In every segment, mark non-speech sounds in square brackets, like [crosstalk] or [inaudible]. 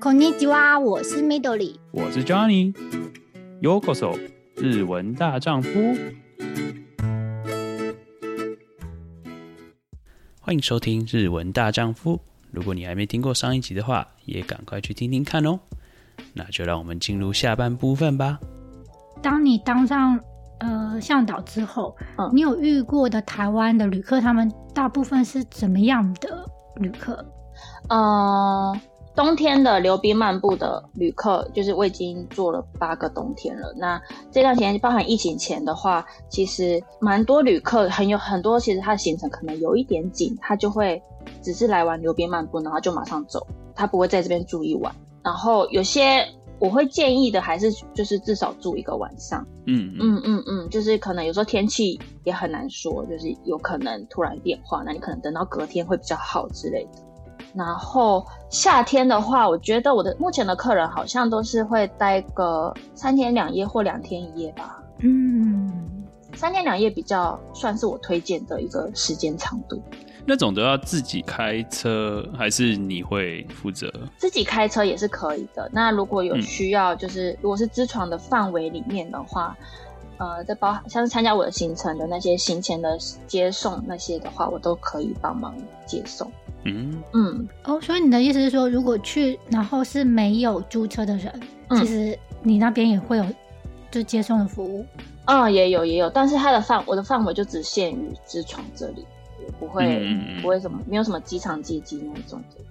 こんにちは，我是 Midori，我是 Johnny。Yokoso，日文大丈夫。欢迎收听日文大丈夫。如果你还没听过上一集的话，也赶快去听听看哦。那就让我们进入下半部分吧。当你当上呃向导之后，嗯，你有遇过的台湾的旅客，他们大部分是怎么样的旅客？呃， 冬天的溜冰漫步的旅客，就是我已经做了八个冬天了。那这段时间包含疫情前的话，其实蛮多旅客很有很多，其实他的行程可能有一点紧，他就会只是来玩溜冰漫步，然后就马上走，他不会在这边住一晚。然后有些我会建议的，还是就是至少住一个晚上。嗯嗯嗯嗯，就是可能有时候天气也很难说，就是有可能突然变化，那你可能等到隔天会比较好之类的。然后夏天的话，我觉得我的目前的客人好像都是会待个三天两夜或两天一夜吧。嗯，三天两夜比较算是我推荐的一个时间长度。那种都要自己开车，还是你会负责？自己开车也是可以的。那如果有需要，就是、嗯、如果是支床的范围里面的话，呃，在包含像是参加我的行程的那些行前的接送那些的话，我都可以帮忙接送。嗯嗯哦，所以你的意思是说，如果去然后是没有租车的人，嗯、其实你那边也会有就接送的服务？嗯，也有也有，但是它的范我的范围就只限于知床这里，不会、嗯、不会什么没有什么机场接机那种的。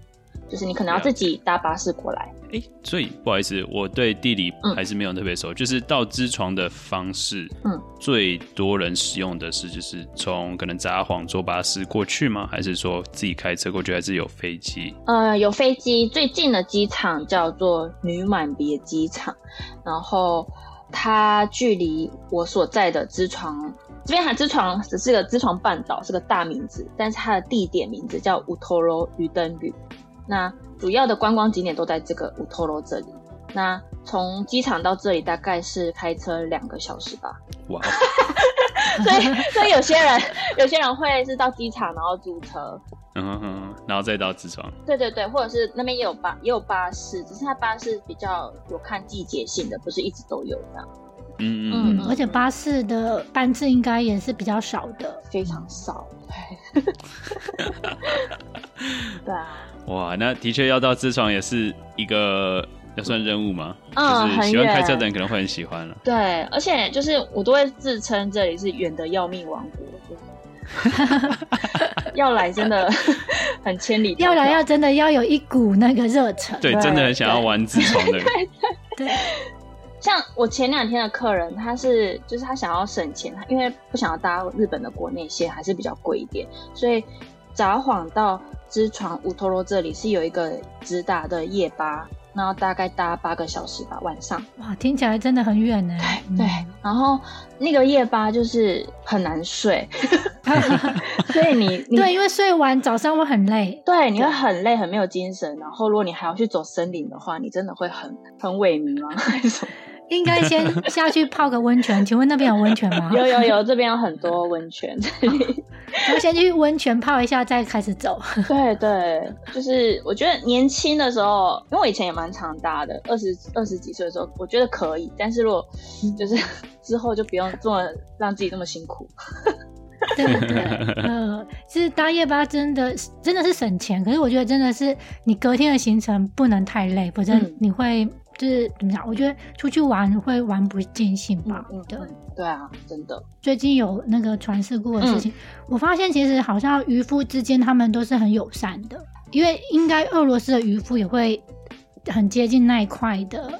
就是你可能要自己搭巴士过来。哎、欸，所以不好意思，我对地理还是没有特别熟、嗯。就是到知床的方式，嗯，最多人使用的是就是从可能札幌坐巴士过去吗？还是说自己开车过去？还是有飞机？呃，有飞机，最近的机场叫做女满别机场，然后它距离我所在的知床这边，还知床只是个知床半岛，是个大名字，但是它的地点名字叫ウトロ鱼灯旅。 那主要的观光景点都在这个ウトロ这里。那从机场到这里大概是开车两个小时吧。哇！[laughs] 所以所以有些人有些人会是到机场然后租车，嗯哼哼，然后再到知床。对对对，或者是那边也有巴也有巴士，只是它巴士比较有看季节性的，不是一直都有这样。嗯嗯嗯，而且巴士的班次应该也是比较少的，非常少。对[laughs] 啊。 哇，那的确要到知床也是一个要算任务吗？嗯，就是喜欢开车的人可能会很喜欢了。对，而且就是我都会自称这里是远的要命王国，[laughs] 要来真的 [laughs] 很千里要来要真的要有一股那个热忱，对，真的很想要玩知床的人。对，像我前两天的客人，他是就是他想要省钱，因为不想要搭日本的国内线，还是比较贵一点，所以札幌到。知床ウトロ这里是有一个直达的夜巴，然后大概搭八个小时吧，晚上。哇，听起来真的很远呢。对对、嗯，然后那个夜巴就是很难睡，[laughs] 所以你，你对，因为睡完早上会很累，对，你会很累，很没有精神。然后如果你还要去走森林的话，你真的会很很萎靡吗？[laughs] 还是什么？ 应该先 [laughs] 下去泡个温泉，请问那边有温泉吗？[laughs] 有有有，这边有很多温泉。[laughs] 我先去温泉泡一下，再开始走。对对，就是我觉得年轻的时候，因为我以前也蛮常搭的，二十二十几岁的时候，我觉得可以。但是如果就是之后就不用这么让自己这么辛苦。对对，呃，其实搭夜巴真的真的是省钱，可是我觉得真的是你隔天的行程不能太累，否则你会。是怎么讲？我觉得出去玩会玩不尽兴吧。嗯，对，对啊，真的。最近有那个船事故的事情，嗯，我发现其实好像渔夫之间他们都是很友善的，因为应该俄罗斯的渔夫也会很接近那一块的，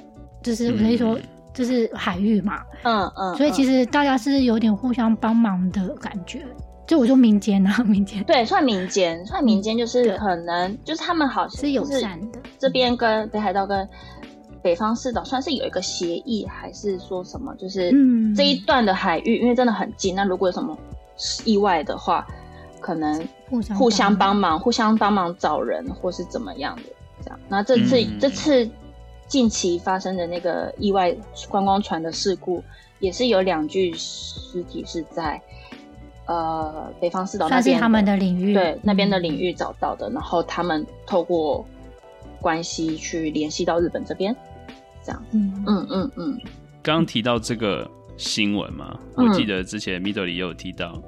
就是我可以说就是海域嘛。嗯嗯。所以其实大家是有点互相帮忙的感觉。就我说民间啊，[laughs] 民间。对，算民间，算民间就是可能就是他们好像是友善的。这边跟北海道跟。北方四岛算是有一个协议，还是说什么？就是这一段的海域，嗯、因为真的很近。那如果有什么意外的话，可能互相帮忙，互相帮忙找人，或是怎么样的这样。那这次、嗯、这次近期发生的那个意外观光船的事故，也是有两具尸体是在呃北方四岛那边，他们的领域，对那边的领域找到的。然后他们透过关系去联系到日本这边，这样。嗯嗯嗯嗯。刚刚提到这个新闻嘛，我记得之前 Middle 也有提到，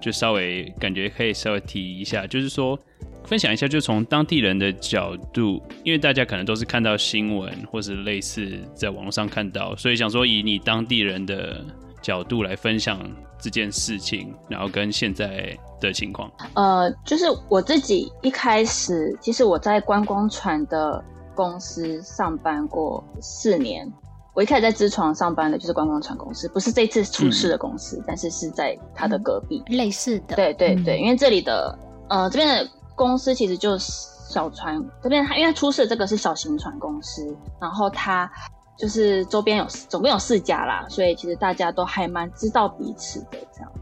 就稍微感觉可以稍微提一下，就是说分享一下，就从当地人的角度，因为大家可能都是看到新闻或是类似在网络上看到，所以想说以你当地人的角度来分享这件事情，然后跟现在的情况。呃，就是我自己一开始，其实我在观光船的公司上班过四年。我一开始在知床上班的就是观光船公司，不是这次出事的公司，嗯、但是是在它的隔壁，嗯、类似的。对对对，嗯、因为这里的呃这边的公司其实就是小船，这边它因为它出事的这个是小型船公司，然后它就是周边有总共有四家啦，所以其实大家都还蛮知道彼此的这样。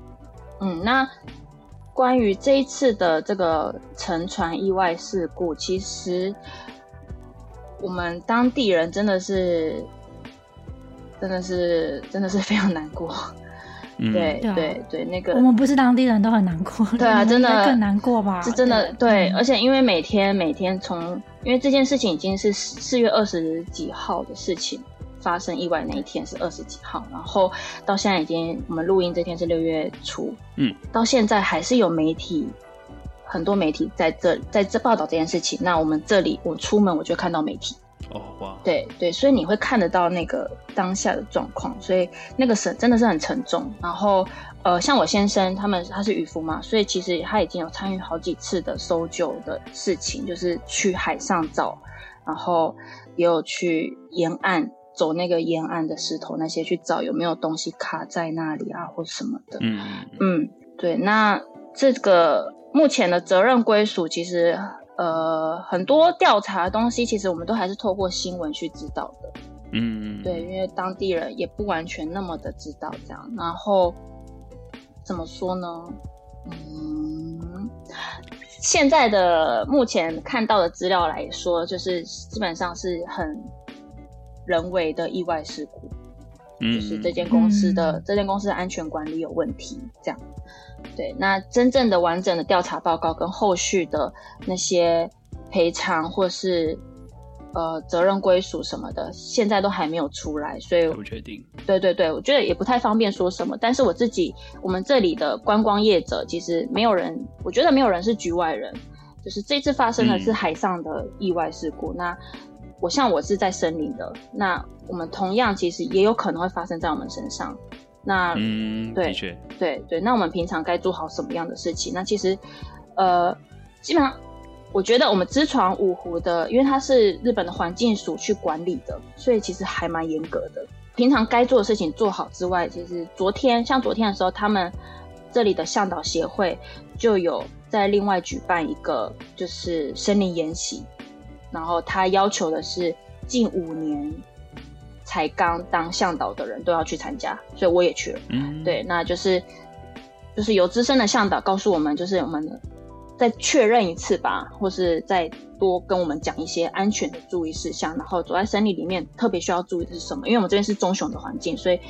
嗯，那关于这一次的这个沉船意外事故，其实我们当地人真的是。真的是，真的是非常难过。嗯、对对对，对，那个我们不是当地人都很难过。对啊，真的更难过吧？是真的对，对，而且因为每天每天从，因为这件事情已经是四月二十几号的事情发生意外那一天是二十几号，然后到现在已经我们录音这天是六月初，嗯，到现在还是有媒体很多媒体在这在这报道这件事情。那我们这里我出门我就看到媒体。哦哇！对对，所以你会看得到那个当下的状况，所以那个是真的是很沉重。然后呃，像我先生他们他是渔夫嘛，所以其实他已经有参与好几次的搜救的事情，就是去海上找，然后也有去沿岸走那个沿岸的石头那些去找有没有东西卡在那里啊或什么的。嗯嗯，对。那这个目前的责任归属其实。呃，很多调查的东西，其实我们都还是透过新闻去知道的。嗯，对，因为当地人也不完全那么的知道这样。然后怎么说呢？嗯，现在的目前看到的资料来说，就是基本上是很人为的意外事故。嗯，就是这间公司的、嗯、这间公司的安全管理有问题，这样。对，那真正的完整的调查报告跟后续的那些赔偿或是呃责任归属什么的，现在都还没有出来，所以不确定。对对对，我觉得也不太方便说什么。但是我自己，我们这里的观光业者，其实没有人，我觉得没有人是局外人。就是这次发生的是海上的意外事故，嗯、那我像我是在森林的，那我们同样其实也有可能会发生在我们身上。那嗯，对，的，对对，那我们平常该做好什么样的事情？那其实，呃，基本上，我觉得我们知床五湖的，因为它是日本的环境署去管理的，所以其实还蛮严格的。平常该做的事情做好之外，其实昨天像昨天的时候，他们这里的向导协会就有在另外举办一个就是森林研习，然后他要求的是近五年。才刚当向导的人都要去参加，所以我也去了。嗯，对，那就是就是有资深的向导告诉我们，就是我们再确认一次吧，或是再多跟我们讲一些安全的注意事项。然后走在森林里面，特别需要注意的是什么？因为我们这边是棕熊的环境，所以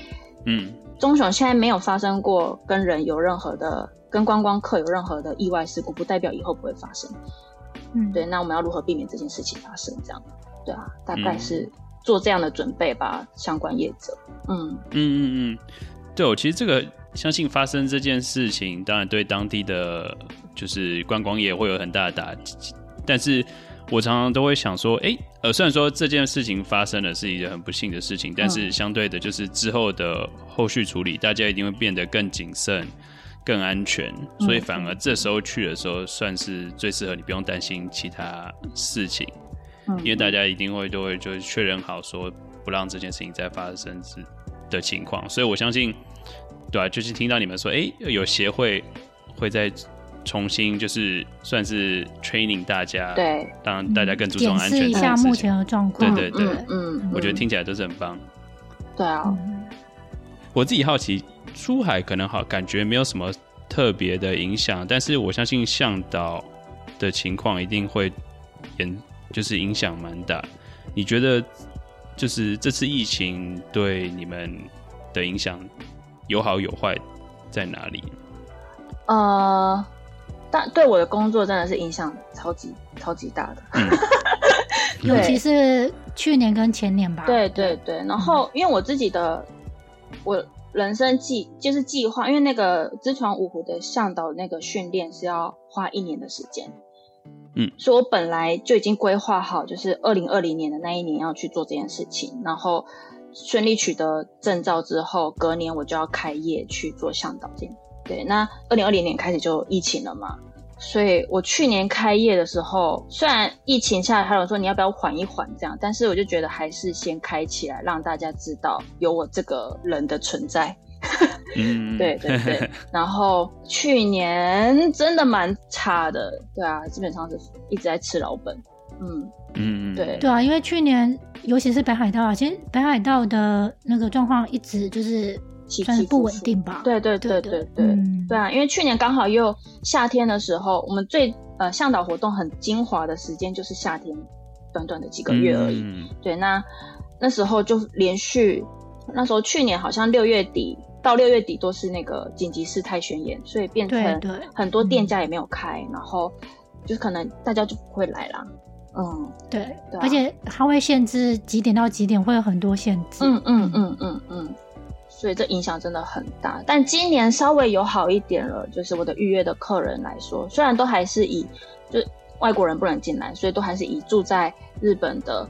嗯，棕熊现在没有发生过跟人有任何的、跟观光客有任何的意外事故，不代表以后不会发生。嗯，对，那我们要如何避免这件事情发生？这样，对啊，大概是。嗯做这样的准备吧，相关业者。嗯嗯嗯嗯，对，我其实这个相信发生这件事情，当然对当地的就是观光业会有很大的打击。但是我常常都会想说，哎，呃，虽然说这件事情发生了是一个很不幸的事情，但是相对的，就是之后的后续处理，大家一定会变得更谨慎、更安全。所以反而这时候去的时候，算是最适合你，不用担心其他事情。因为大家一定会都会就确认好说不让这件事情再发生的情况，所以我相信，对啊，就是听到你们说，哎，有协会会再重新就是算是 training 大家，对，让大家更注重安全。检视一下目前的状况。对对对，嗯，嗯，我觉得听起来都是很棒。对啊，我自己好奇，出海可能好感觉没有什么特别的影响，但是我相信向导的情况一定会严。就是影响蛮大，你觉得就是这次疫情对你们的影响有好有坏在哪里？呃，但对我的工作真的是影响超级超级大的。[laughs] 嗯、尤其是去年跟前年吧。对对对，然后因为我自己的我人生计就是计划，因为那个知床五湖的向导那个训练是要花一年的时间。嗯，所以我本来就已经规划好，就是二零二零年的那一年要去做这件事情，然后顺利取得证照之后，隔年我就要开业去做向导这样。对，那二零二零年开始就疫情了嘛，所以我去年开业的时候，虽然疫情下来，还有说你要不要缓一缓这样，但是我就觉得还是先开起来，让大家知道有我这个人的存在。[laughs] 嗯，对对对，然后去年真的蛮差的，对啊，基本上是一直在吃老本，嗯嗯，对对啊，因为去年尤其是北海道啊，其实北海道的那个状况一直就是算是不稳定吧，对对对对对对，嗯、对啊，因为去年刚好又夏天的时候，我们最呃向导活动很精华的时间就是夏天，短短的几个月而已，嗯、对，那那时候就连续，那时候去年好像六月底。到六月底都是那个紧急事态宣言，所以变成很多店家也没有开，然后就是可能大家就不会来啦。嗯，对，对啊，而且它会限制几点到几点，会有很多限制。嗯嗯嗯嗯嗯，所以这影响真的很大。但今年稍微有好一点了，就是我的预约的客人来说，虽然都还是以就外国人不能进来，所以都还是以住在日本的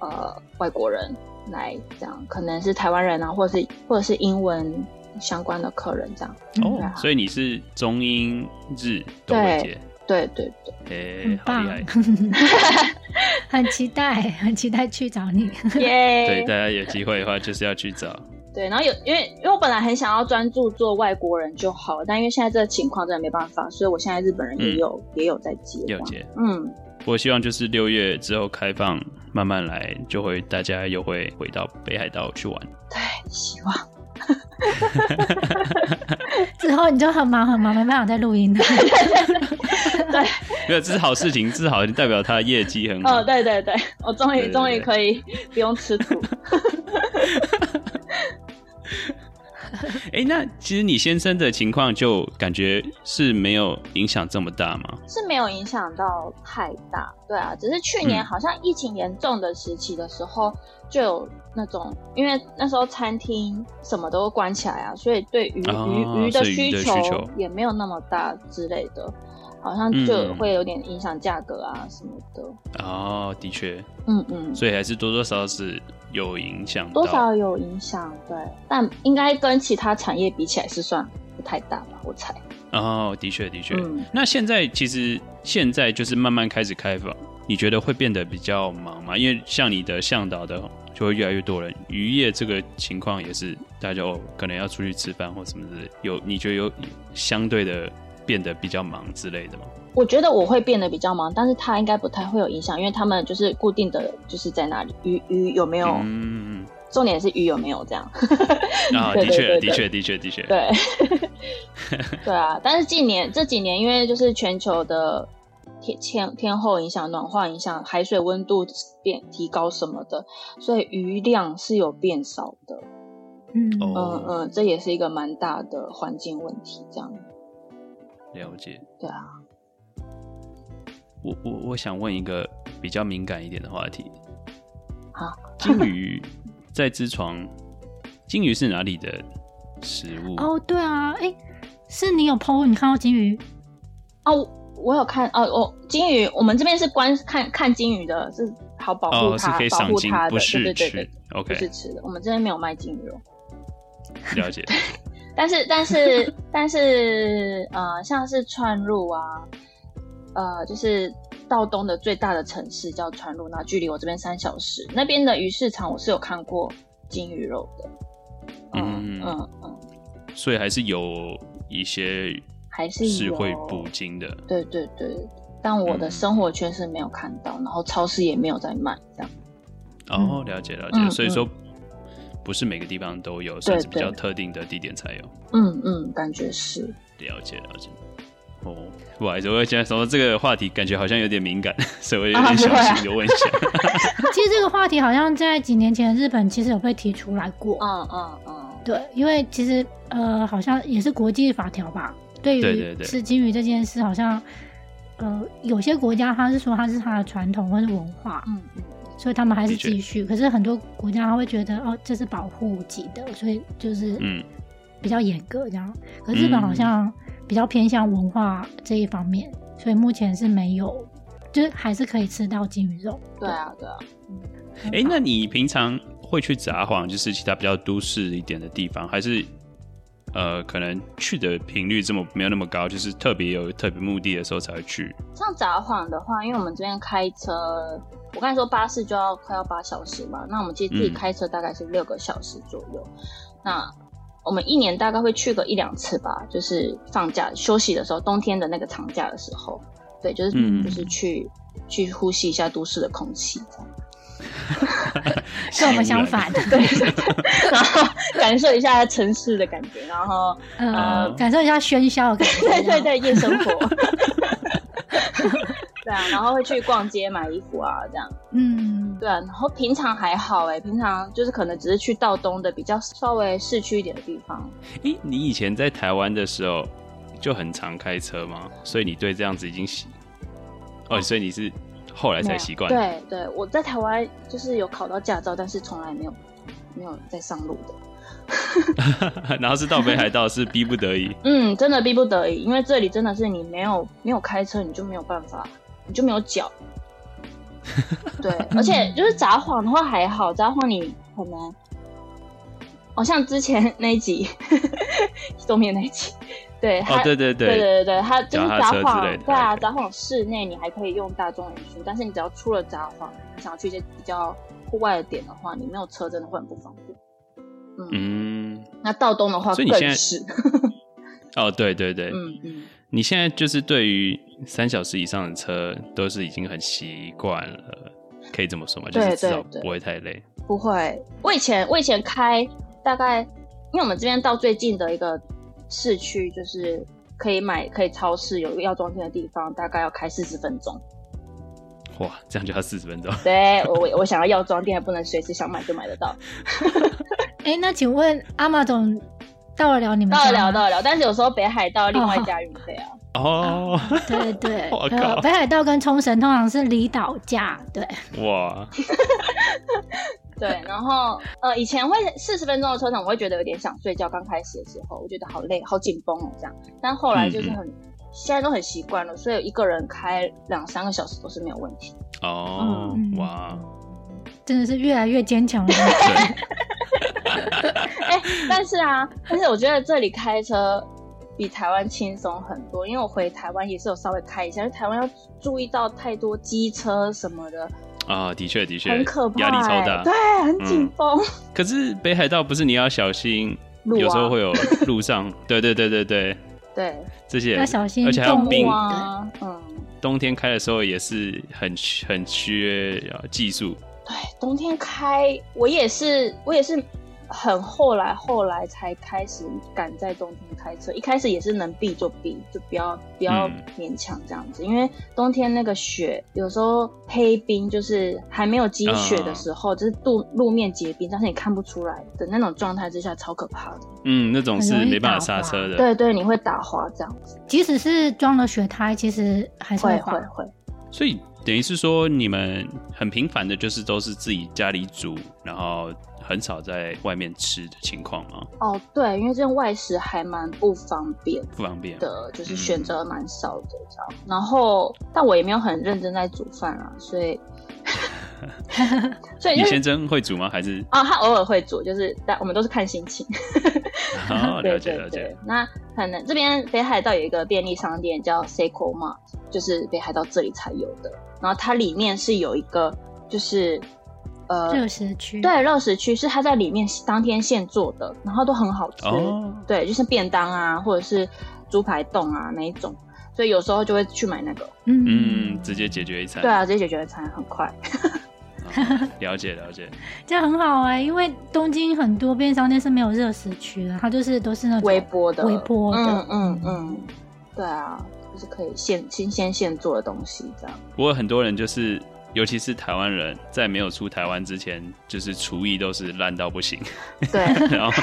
呃外国人。来这样，可能是台湾人啊，或者是或者是英文相关的客人这样。哦，啊、所以你是中英日都会接？对对对对，哎，好厉害！[laughs] 很期待，很期待去找你。[laughs] 耶！对，大家有机会的话就是要去找。对，然后有因为因为我本来很想要专注做外国人就好，但因为现在这个情况真的没办法，所以我现在日本人也有、嗯、也有在接，有接。嗯。我希望就是六月之后开放，慢慢来，就会大家又会回到北海道去玩。对，希望。[laughs] 之后你就很忙很忙，没办法再录音了。[laughs] 对，没有，这是好事情，这是好，代表他的业绩很好。哦，对对对，我终于终于可以不用吃土。[laughs] 哎、欸，那其实你先生的情况就感觉是没有影响这么大吗？是没有影响到太大，对啊，只是去年好像疫情严重的时期的时候，就有那种，嗯、因为那时候餐厅什么都关起来啊，所以对鱼鱼、哦、鱼的需求也没有那么大之类的。好像就会有点影响价格啊什么的。嗯、哦，的确，嗯嗯，所以还是多多少少是有影响，多少有影响，对，但应该跟其他产业比起来是算不太大吧，我猜。哦，的确的确。嗯、那现在其实现在就是慢慢开始开放，你觉得会变得比较忙吗？因为像你的向导的就会越来越多人，渔业这个情况也是大家哦可能要出去吃饭或什么的，有你觉得有相对的。变得比较忙之类的吗？我觉得我会变得比较忙，但是他应该不太会有影响，因为他们就是固定的，就是在那里鱼鱼有没有？嗯，重点是鱼有没有这样？啊，[laughs] 的确，的确，的确，的确，对，[laughs] 对啊。但是近年这几年，因为就是全球的天天天候影响、暖化影响、海水温度变提高什么的，所以鱼量是有变少的。嗯嗯嗯，这也是一个蛮大的环境问题，这样。了解，对啊，我我我想问一个比较敏感一点的话题。好，[laughs] 金鱼在知床，金鱼是哪里的食物？哦，对啊，哎，是你有 PO，你看到金鱼？哦，我有看，哦我金鱼，我们这边是观看看金鱼的，是好保护它，哦、是可以赏鲸，保护它的，不是对对对，OK，不是吃的，我们这边没有卖金鱼肉。了解。[laughs] 但是 [laughs] 但是但是呃，像是川路啊，呃，就是道东的最大的城市叫川路，那距离我这边三小时，那边的鱼市场我是有看过金鱼肉的，嗯嗯嗯，所以还是有一些还是是会捕鲸的，对对对，但我的生活圈是没有看到，嗯、然后超市也没有在卖这样。哦，了解了解，嗯、所以说。不是每个地方都有，算是比较特定的地点才有。嗯嗯，感觉是。了解了解。哦，不好意思，我现在说这个话题，感觉好像有点敏感，[laughs] 所以我有点小心的问一下。啊啊、其实这个话题好像在几年前日本其实有被提出来过。嗯嗯嗯。对，因为其实呃，好像也是国际法条吧，对于吃金鱼这件事，好像呃，有些国家他是说它是它的传统或是文化，嗯嗯，所以他们还是继续。可是很多国家他会觉得哦，这是保护级的，所以就是嗯比较严格这样。可日本好像比较偏向文化这一方面，所以目前是没有，就是还是可以吃到金鱼肉。对啊，对啊。哎、欸，那你平常会去札幌，就是其他比较都市一点的地方，还是？呃，可能去的频率这么没有那么高，就是特别有特别目的的时候才会去。像札幌的话，因为我们这边开车，我刚才说巴士就要快要八小时嘛，那我们其实自己开车大概是六个小时左右。嗯、那我们一年大概会去个一两次吧，就是放假休息的时候，冬天的那个长假的时候，对，就是、嗯、就是去去呼吸一下都市的空气，这样。[laughs] 跟我们相反，对，[laughs] 然后感受一下城市的感觉，然后呃，呃，感受一下喧嚣的感觉，[laughs] 对对对，夜生活，对啊，然后会去逛街买衣服啊，这样，嗯，对啊，然后平常还好哎，平常就是可能只是去道东的比较稍微市区一点的地方。诶，你以前在台湾的时候就很常开车吗？所以你对这样子已经习哦，所以你是。后来才习惯。对对，我在台湾就是有考到驾照，但是从来没有没有再上路的。[laughs] 然后是到北海道是逼不得已。[laughs] 嗯，真的逼不得已，因为这里真的是你没有没有开车，你就没有办法，你就没有脚。[laughs] 对，而且就是札幌的话还好，札幌你可能，哦，像之前那一集，东面那一集。对，哦，对对对，对对对对，它就是札幌，对啊，札幌室内你还可以用大众运输，但是你只要出了札幌，你想要去一些比较户外的点的话，你没有车真的会很不方便。嗯，嗯，那到东的话更是。哦，对对对，嗯嗯，你现在就是对于三小时以上的车都是已经很习惯了，可以这么说吗？就是至少不会太累。不会，我以前我以前开大概，因为我们这边到最近的一个。市区就是可以买，可以超市有一个药妆店的地方，大概要开四十分钟。哇，这样就要四十分钟？对，我我想要药妆店，还不能随时想买就买得到。哎、欸，那请问阿玛总到得了你们？到得了，到得了，但是有时候北海道另外加运费啊。哦，[laughs] 对对，北海道跟冲绳通常是离岛价，对。哇。[laughs] 对，[laughs] 然后呃，以前会四十分钟的车程，我会觉得有点想睡觉。刚开始的时候，我觉得好累、好紧绷哦，这样。但后来就是很，现在都很习惯了，所以一个人开两三个小时都是没有问题。哦，嗯、哇，真的是越来越坚强了。哎，但是啊，但是我觉得这里开车比台湾轻松很多，因为我回台湾也是有稍微开一下，因为台湾要注意到太多机车什么的。啊、哦，的确的确，很可怕，压力超大，对，很紧绷、嗯。[laughs] 可是北海道不是你要小心，有时候会有路上，[laughs] 对对对对对对，这些要小心，而且还有冰啊，嗯，冬天开的时候也是很很缺技术。对，冬天开我也是，我也是。很后来，后来才开始敢在冬天开车。一开始也是能避就避，就不要不要勉强这样子。嗯、因为冬天那个雪有时候黑冰，就是还没有积雪的时候，嗯、就是路路面结冰，但是你看不出来的那种状态之下，超可怕的。嗯，那种是没办法刹车的。对对，你会打滑这样子。即使是装了雪胎，其实还是会会会。会所以等于是说，你们很频繁的，就是都是自己家里煮，然后。很少在外面吃的情况吗？哦，对，因为这种外食还蛮不方便，不方便的，就是选择蛮少的这样。嗯、然后，但我也没有很认真在煮饭啊，所以，[laughs] 所以、就是、你先生会煮吗？还是啊、哦，他偶尔会煮，就是但我们都是看心情。哦，[laughs] 了解了解。那可能这边北海道有一个便利商店叫 Seiko Mart，就是北海道这里才有的。然后它里面是有一个就是。呃，热食区对，热食区是他在里面当天现做的，然后都很好吃。哦、对，就是便当啊，或者是猪排冻啊那一种，所以有时候就会去买那个。嗯嗯，直接解决一餐。对啊，直接解决一餐很快。[laughs] 哦、了解了解，[laughs] 这样很好哎、欸，因为东京很多便利商店是没有热食区的，它就是都是那种微波的，微波的。嗯嗯嗯，对啊，就是可以现新鲜现做的东西这样。不过很多人就是。尤其是台湾人，在没有出台湾之前，就是厨艺都是烂到不行。对，[laughs] 然后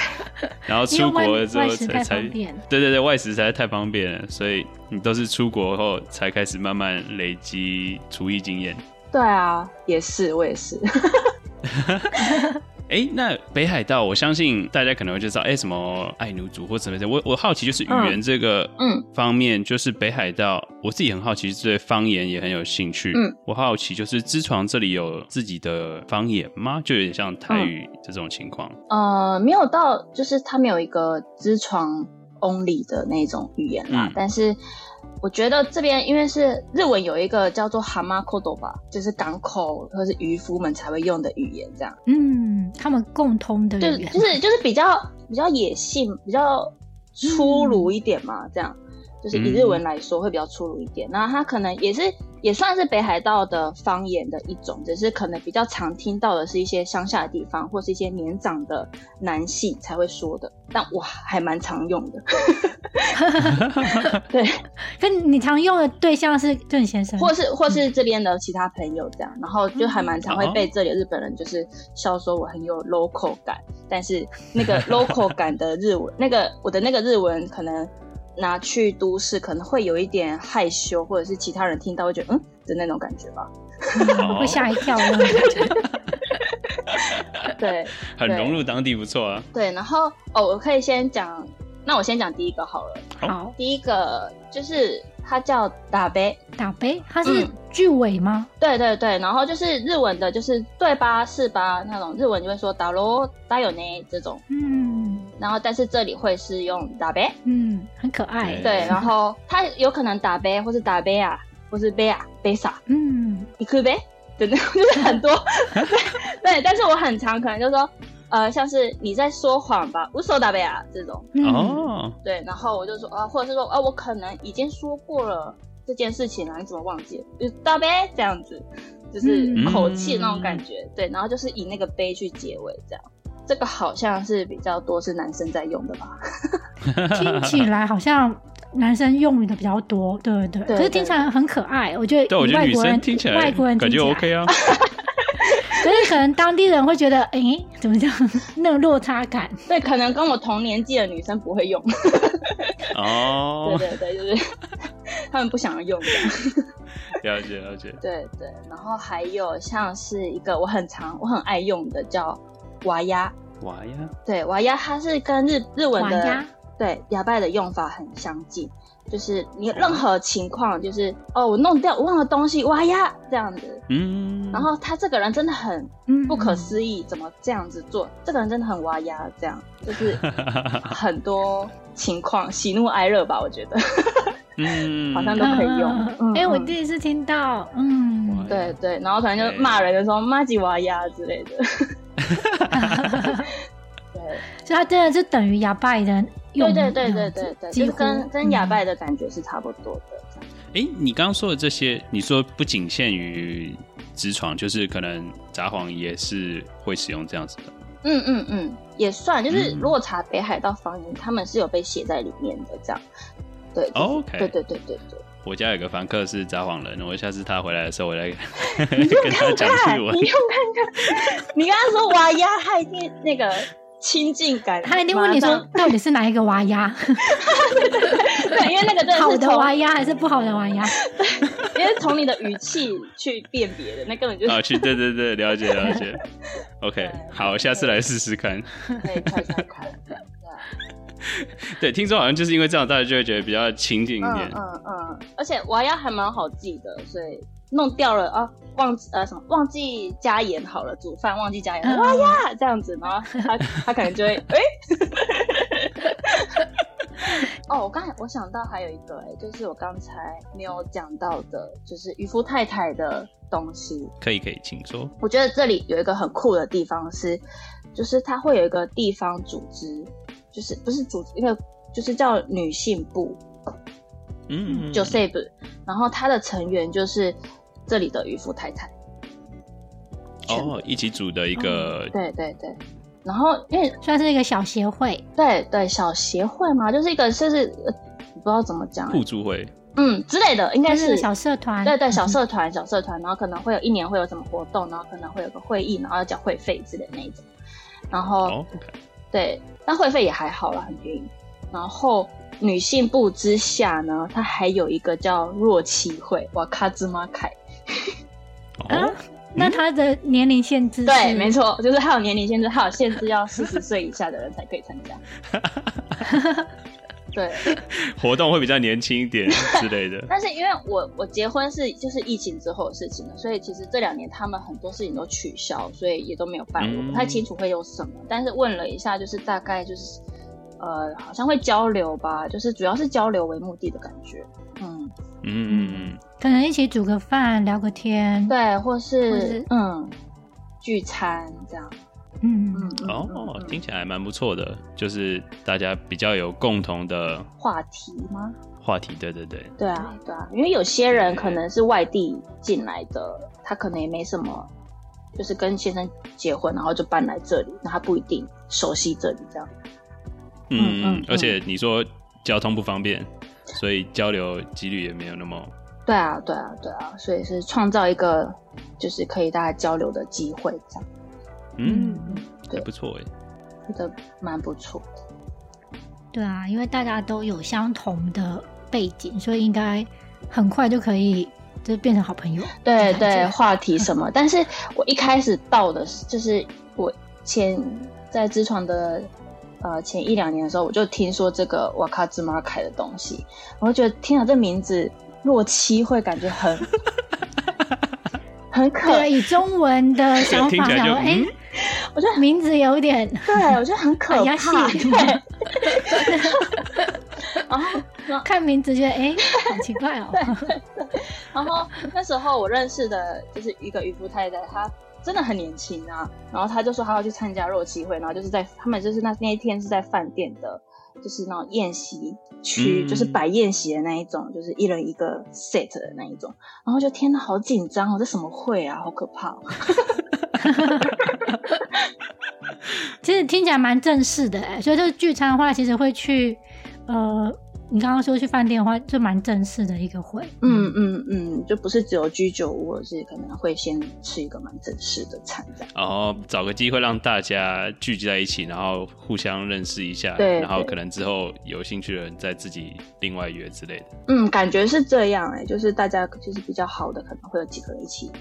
然后出国了之后才才，对对对，外食实在太方便了，所以你都是出国后才开始慢慢累积厨艺经验。对啊，也是，我也是。[laughs] [laughs] 哎，那北海道，我相信大家可能会知道，哎，什么爱奴族或什么的。我我好奇，就是语言这个嗯方面，就是北海道，我自己很好奇，对方言也很有兴趣。嗯，我好奇，就是知床这里有自己的方言吗？就有点像台语这种情况。呃，没有到，就是他们有一个知床 only 的那种语言啦，但是。我觉得这边因为是日文，有一个叫做蛤蟆口多吧，就是港口或是渔夫们才会用的语言，这样。嗯，他们共通的语言，就是就是比较比较野性，比较粗鲁一点嘛，这样。就是以日文来说会比较粗鲁一点，那、嗯、它可能也是也算是北海道的方言的一种，只是可能比较常听到的是一些乡下的地方或是一些年长的男性才会说的，但我还蛮常用的。[laughs] 对，[laughs] 跟你常用的对象是郑先生，或是或是这边的其他朋友这样，然后就还蛮常会被这里的日本人就是笑说我很有 local 感，但是那个 local 感的日文，那个我的那个日文可能。拿去都市可能会有一点害羞，或者是其他人听到会觉得嗯的那种感觉吧，嗯、会吓一跳那种感觉。[laughs] 对，很融入当地，不错啊。对，然后哦，我可以先讲，那我先讲第一个好了。好，第一个就是它叫打杯，打杯，它是句尾吗？嗯？对对对，然后就是日文的，就是对吧？是吧？那种日文就会说打罗打有呢这种，嗯。然后，但是这里会是用打杯，嗯，很可爱。对，然后它有可能打杯，或是打杯啊，或是杯啊，杯啥，嗯，一颗杯，对，就是很多。[laughs] 对，但是我很常可能就是说，呃，像是你在说谎吧，无所打杯啊这种。哦。对，然后我就说啊，或者是说啊，我可能已经说过了这件事情了，你怎么忘记了？就打杯这样子，就是口气那种感觉。嗯、对，然后就是以那个杯去结尾这样。这个好像是比较多是男生在用的吧？听起来好像男生用的比较多，对对对。对，可是听起来很可爱，我觉得。对，我觉得女生听起来，外国人感觉 OK 啊。[laughs] 可是可能当地人会觉得，哎，怎么讲？那个落差感。对，可能跟我同年纪的女生不会用。哦。[laughs] 对对对，就是他们不想要用这样。了解了解。对对，然后还有像是一个我很常我很爱用的叫。娃呀，娃呀，对，娃呀，它是跟日日文的呀对亚拜的用法很相近，就是你任何情况，就是哦，我弄掉我忘了东西，娃呀这样子，嗯，然后他这个人真的很不可思议，怎么这样子做？这个人真的很娃呀，这样就是 [laughs] 很多情况，喜怒哀乐吧，我觉得，嗯，好像都可以用。哎、嗯欸，我第一次听到，嗯，对对，然后可能就骂人的时候，骂吉娃呀之类的。对，[laughs] 所以它真的就等于哑巴的用，对对对对对对，就是跟跟哑巴的感觉是差不多的。哎、欸，你刚刚说的这些，你说不仅限于直床，就是可能札幌也是会使用这样子的。嗯嗯嗯，也算，就是如果查北海道方言，他们是有被写在里面的，这样。对、就是 oh,，OK，对对对对对。我家有个房客是札幌人，我下次他回来的时候，我来 [laughs] 跟他讲句文。你用看看，[laughs] 你跟他说娃呀，他一定那个亲近感，他一定问你说到底是哪一个娃呀？[laughs] 对，对，对，因为那个真的是好的娃呀还是不好的娃呀？对，因为从你的语气去辨别的，那根本就是。啊，去对对对，了解了解。OK，好，下次来试试看。可以猜猜看。[laughs] 对，听说好像就是因为这样，大家就会觉得比较亲近一点。嗯嗯，嗯，而且娃鸭还蛮好记的，所以弄掉了啊，忘记呃什么忘记加盐好了，煮饭忘记加盐，娃、嗯、呀这样子，然后他他可能就会哎。[laughs] 欸、[laughs] 哦，我刚才我想到还有一个哎，就是我刚才没有讲到的，就是渔夫太太的东西。可以可以，请说。我觉得这里有一个很酷的地方是，就是它会有一个地方组织。就是不是组织，因为就是叫女性部，嗯，就 save，然后他的成员就是这里的渔夫太太，哦，一起组的一个，嗯、对对对，然后因为算是一个小协会，对对小协会嘛，就是一个就是不知道怎么讲，互助会，嗯之类的，应该是小社团。对对，小 [laughs] 社团，小社团，然后可能会有一年会有什么活动，然后可能会有个会议，然后要缴会费之类的那一种。然后，oh, okay. 对，但会费也还好啦，很便宜。然后女性部之下呢，它还有一个叫若期会，哇卡兹玛凯。啊，那它的年龄限制？对，没错，就是还有年龄限制，还有限制要四十岁以下的人才可以参加。[laughs] 对，[laughs] 活动会比较年轻一点之类的。[laughs] 但是因为我我结婚是就是疫情之后的事情了，所以其实这两年他们很多事情都取消，所以也都没有办。我不太清楚会有什么，但是问了一下，就是大概就是呃，好像会交流吧，就是主要是交流为目的的感觉。嗯嗯嗯嗯，可能一起煮个饭聊个天，对，或是，或是嗯聚餐这样。嗯嗯哦，听起来蛮不错的，就是大家比较有共同的话题吗？话题，对对对，对啊对啊，因为有些人可能是外地进来的，他可能也没什么，就是跟先生结婚，然后就搬来这里，那他不一定熟悉这里，这样。嗯嗯，而且你说交通不方便，所以交流几率也没有那么。对啊对啊对啊，所以是创造一个就是可以大家交流的机会，这样。嗯，对，不错哎，觉得蛮不错的。对啊，因为大家都有相同的背景，所以应该很快就可以就变成好朋友。对对，话题什么？[laughs] 但是我一开始到的是，就是我前在知床的呃前一两年的时候，我就听说这个瓦卡兹玛凯的东西，我就觉得听了这名字若七会感觉很很可爱，以中文的想法讲，[laughs] 哎。嗯我觉得名字有点，对我觉得很可怕。对，[laughs] 然后看名字觉得哎，很奇怪哦。然后那时候我认识的就是一个渔夫太太，她真的很年轻啊。然后她就说她要去参加若期会，然后就是在他们就是那那一天是在饭店的，就是那种宴席区，嗯、就是摆宴席的那一种，就是一人一个 set 的那一种。然后就天哪，好紧张哦，这什么会啊，好可怕哦。[laughs] [laughs] 其实听起来蛮正式的哎，所以这个聚餐的话，其实会去，呃，你刚刚说去饭店的话，就蛮正式的一个会。嗯嗯嗯，就不是只有居酒屋，而是可能会先吃一个蛮正式的餐这样。然后找个机会让大家聚集在一起，然后互相认识一下，对，然后可能之后有兴趣的人再自己另外约之类的。嗯，感觉是这样哎，就是大家就是比较好的，可能会有几个人一起。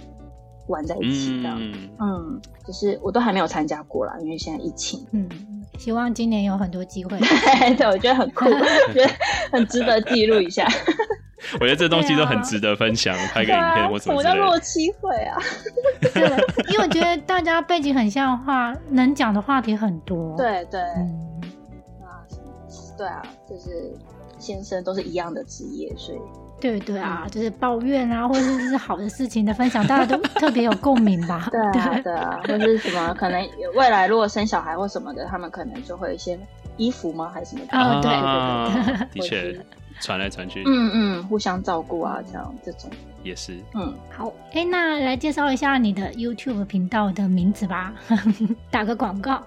玩在一起的，嗯，嗯，就是我都还没有参加过啦，因为现在疫情。嗯，希望今年有很多机会。[laughs] 对，我觉得很酷，[laughs] 觉得很值得记录一下。[laughs] 我觉得这东西都很值得分享，拍个影片或什么之类的。什么叫若期会啊？对，因为我觉得大家背景很像的话，能讲的话题很多。对对，嗯，啊，对啊，就是先生都是一样的职业，所以。对对啊，就是抱怨啊，或者是好的事情的分享，大家都特别有共鸣吧？[laughs] 对啊，[laughs] 对啊，或是什么可能未来如果生小孩或什么的，他们可能就会有一些衣服吗？还是什么的？啊，对对对，[laughs] 的确传来传去，嗯嗯，互相照顾啊，这样这种也是，嗯，好，哎，那来介绍一下你的 YouTube 频道的名字吧，打个广告。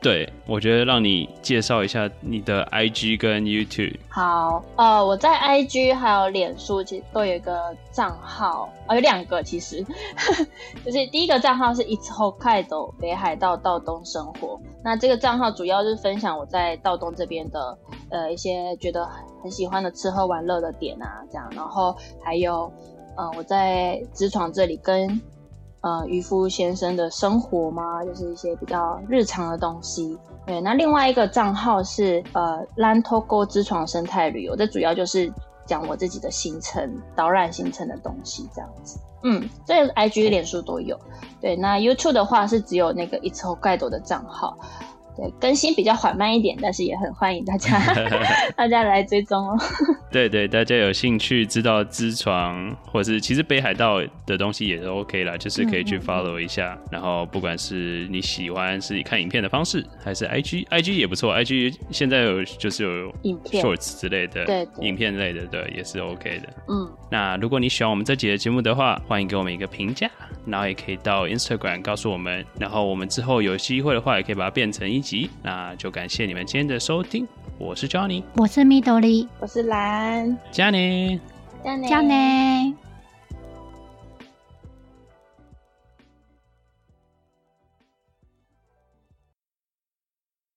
对，我觉得让你介绍一下你的 IG 跟 YouTube。好，呃，我在 IG 还有脸书，其实都有一个账号，呃，有两个其实，就是第一个账号是 It's Hokkaido 北海道道东生活。那这个账号主要是分享我在道东这边的呃一些觉得很喜欢的吃喝玩乐的点啊，这样，然后还有呃我在职场这里跟。呃，渔夫先生的生活吗？就是一些比较日常的东西。对，那另外一个账号是呃兰托沟知床生态旅游，这主要就是讲我自己的行程、导览行程的东西这样子。嗯，这 IG、脸书都有。对，那 YouTube 的话是只有那个 It's Hokkaido 的账号。对，更新比较缓慢一点，但是也很欢迎大家，[laughs] 大家来追踪哦。[laughs] 对对，大家有兴趣知道知床，或是其实北海道的东西也都 OK 啦，就是可以去 follow 一下。嗯嗯嗯，然后不管是你喜欢是看影片的方式，还是 IG，IG 也不错，IG 现在有就是有影片 shorts 之类的，对，影片类的，对，也是 OK 的。嗯，那如果你喜欢我们这集的节目的话，欢迎给我们一个评价，然后也可以到 Instagram 告诉我们，然后我们之后有机会的话，也可以把它变成一。那就感谢你们今天的收听，我是 Johnny，我是 Midori，我是蓝，加你，加内。加内。